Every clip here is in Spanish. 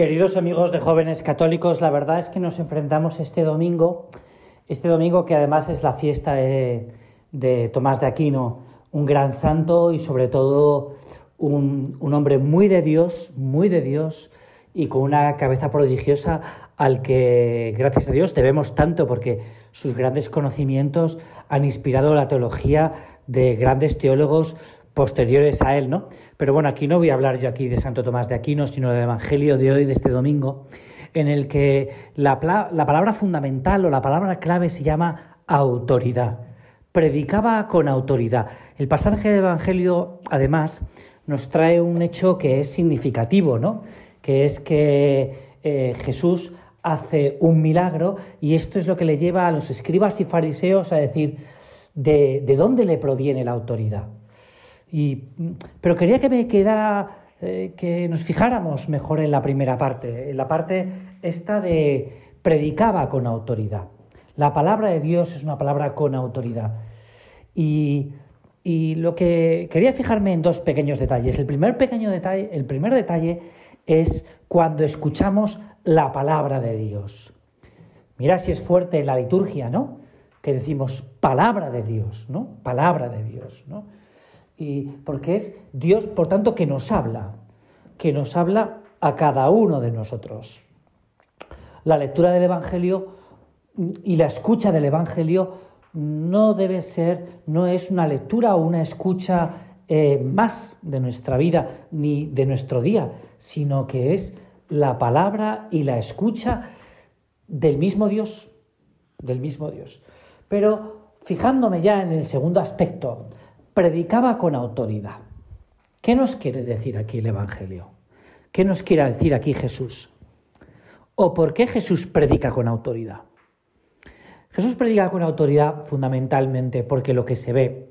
Queridos amigos de jóvenes católicos, la verdad es que nos enfrentamos este domingo, este domingo que además es la fiesta de, Tomás de Aquino, un gran santo y sobre todo un, hombre muy de Dios, muy de Dios y con una cabeza prodigiosa al que, gracias a Dios, debemos tanto porque sus grandes conocimientos han inspirado la teología de grandes teólogos posteriores a él, ¿no? Pero bueno, aquí no voy a hablar yo aquí de Santo Tomás de Aquino, sino del Evangelio de hoy, de este domingo, en el que la, la palabra fundamental o la palabra clave se llama autoridad. Predicaba con autoridad. El pasaje del Evangelio, además, nos trae un hecho que es significativo, ¿no? Que es que eh, Jesús hace un milagro y esto es lo que le lleva a los escribas y fariseos a decir, ¿de, de dónde le proviene la autoridad? Pero quería que me quedara, eh, que nos fijáramos mejor en la primera parte, en la parte esta de predicaba con autoridad. La palabra de Dios es una palabra con autoridad. Y, y lo que quería fijarme en dos pequeños detalles. El primer pequeño detalle, el primer detalle es cuando escuchamos la palabra de Dios. Mira si es fuerte la liturgia, ¿no? Que decimos palabra de Dios, ¿no? Palabra de Dios, ¿no? Y porque es Dios, por tanto, que nos habla, que nos habla a cada uno de nosotros. La lectura del Evangelio y la escucha del Evangelio no debe ser, no es una lectura o una escucha eh, más de nuestra vida ni de nuestro día, sino que es la palabra y la escucha del mismo Dios, del mismo Dios. Pero fijándome ya en el segundo aspecto, predicaba con autoridad. ¿Qué nos quiere decir aquí el Evangelio? ¿Qué nos quiere decir aquí Jesús? ¿O por qué Jesús predica con autoridad? Jesús predica con autoridad fundamentalmente porque lo que se ve,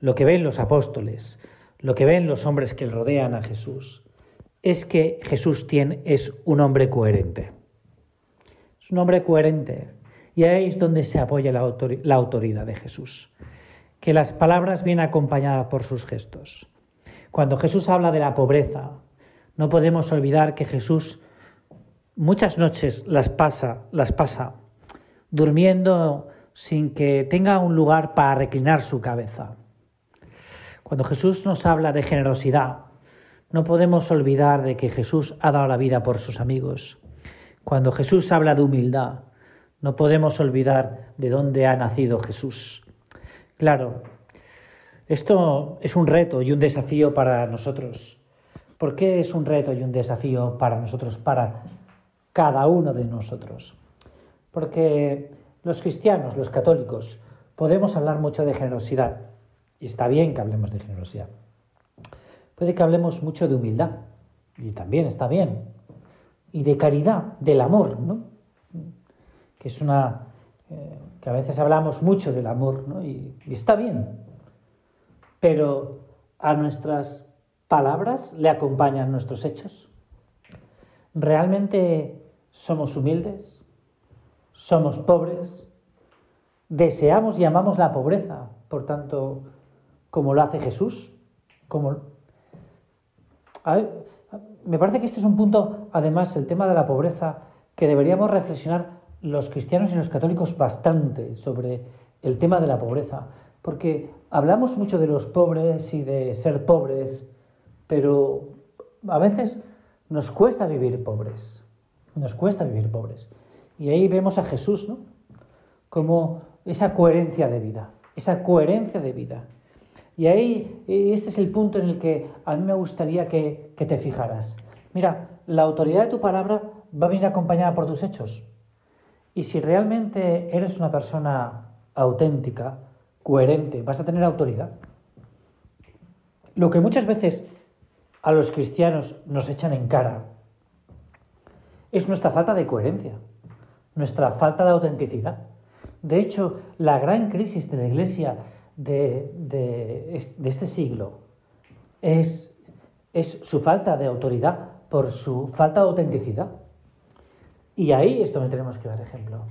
lo que ven los apóstoles, lo que ven los hombres que rodean a Jesús, es que Jesús tiene, es un hombre coherente. Es un hombre coherente. Y ahí es donde se apoya la, la autoridad de Jesús que las palabras vienen acompañadas por sus gestos. Cuando Jesús habla de la pobreza, no podemos olvidar que Jesús muchas noches las pasa, las pasa durmiendo sin que tenga un lugar para reclinar su cabeza. Cuando Jesús nos habla de generosidad, no podemos olvidar de que Jesús ha dado la vida por sus amigos. Cuando Jesús habla de humildad, no podemos olvidar de dónde ha nacido Jesús. Claro, esto es un reto y un desafío para nosotros. ¿Por qué es un reto y un desafío para nosotros, para cada uno de nosotros? Porque los cristianos, los católicos, podemos hablar mucho de generosidad, y está bien que hablemos de generosidad. Puede que hablemos mucho de humildad, y también está bien, y de caridad, del amor, ¿no? Que es una eh, que a veces hablamos mucho del amor, ¿no? y, está bien, pero a nuestras palabras le acompañan nuestros hechos. ¿Realmente somos humildes? ¿Somos pobres? ¿Deseamos y amamos la pobreza, por tanto, como lo hace Jesús? Como... me parece que este es un punto, además, el tema de la pobreza, que deberíamos reflexionar los cristianos y los católicos bastante sobre el tema de la pobreza, porque hablamos mucho de los pobres y de ser pobres, pero a veces nos cuesta vivir pobres, nos cuesta vivir pobres. Y ahí vemos a Jesús, ¿no? Como esa coherencia de vida, esa coherencia de vida. Y ahí, este es el punto en el que a mí me gustaría que, que te fijaras. Mira, la autoridad de tu palabra va a venir acompañada por tus hechos. Y si realmente eres una persona auténtica, coherente, vas a tener autoridad. Lo que muchas veces a los cristianos nos echan en cara es nuestra falta de coherencia, nuestra falta de autenticidad. De hecho, la gran crisis de la Iglesia de, este siglo es, su falta de autoridad por su falta de autenticidad. Y ahí esto me tenemos que dar ejemplo.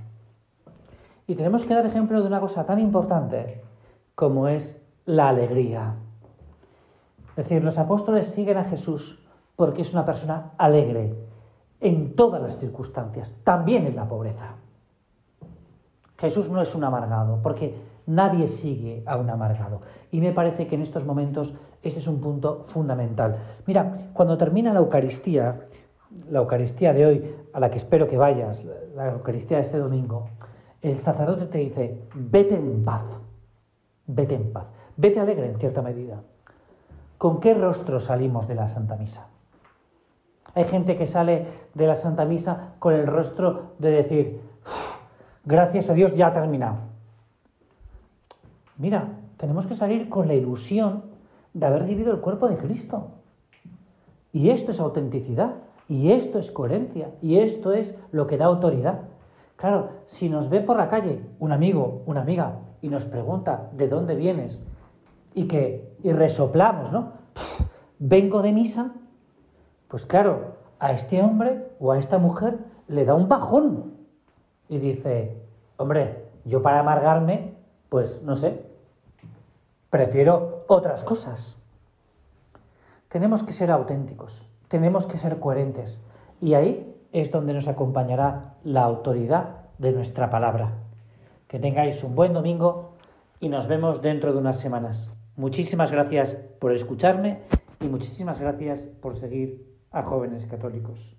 Y tenemos que dar ejemplo de una cosa tan importante como es la alegría. Es decir, los apóstoles siguen a Jesús porque es una persona alegre. en todas las circunstancias, también en la pobreza. Jesús no es un amargado, porque nadie sigue a un amargado. Y me parece que en estos momentos este es un punto fundamental. Mira, cuando termina la Eucaristía, la Eucaristía de hoy, a la que espero que vayas, la Eucaristía de este domingo, el sacerdote te dice, vete en paz, vete en paz, vete alegre en cierta medida. ¿Con qué rostro salimos de la Santa Misa? Hay gente que sale de la Santa Misa con el rostro de decir, gracias a Dios ya ha terminado. Mira, tenemos que salir con la ilusión de haber vivido el cuerpo de Cristo. Y esto es autenticidad, y esto es coherencia, y esto es lo que da autoridad. Claro, si nos ve por la calle un amigo, una amiga, y nos pregunta de dónde vienes, y que y resoplamos, ¿no? Vengo de misa, pues claro, a este hombre o a esta mujer le da un bajón y dice, hombre, yo para amargarme, pues no sé, prefiero otras cosas. Tenemos que ser auténticos, tenemos que ser coherentes y ahí es donde nos acompañará la autoridad de nuestra palabra. Que tengáis un buen domingo y nos vemos dentro de unas semanas. Muchísimas gracias por escucharme y muchísimas gracias por seguir a jóvenes católicos.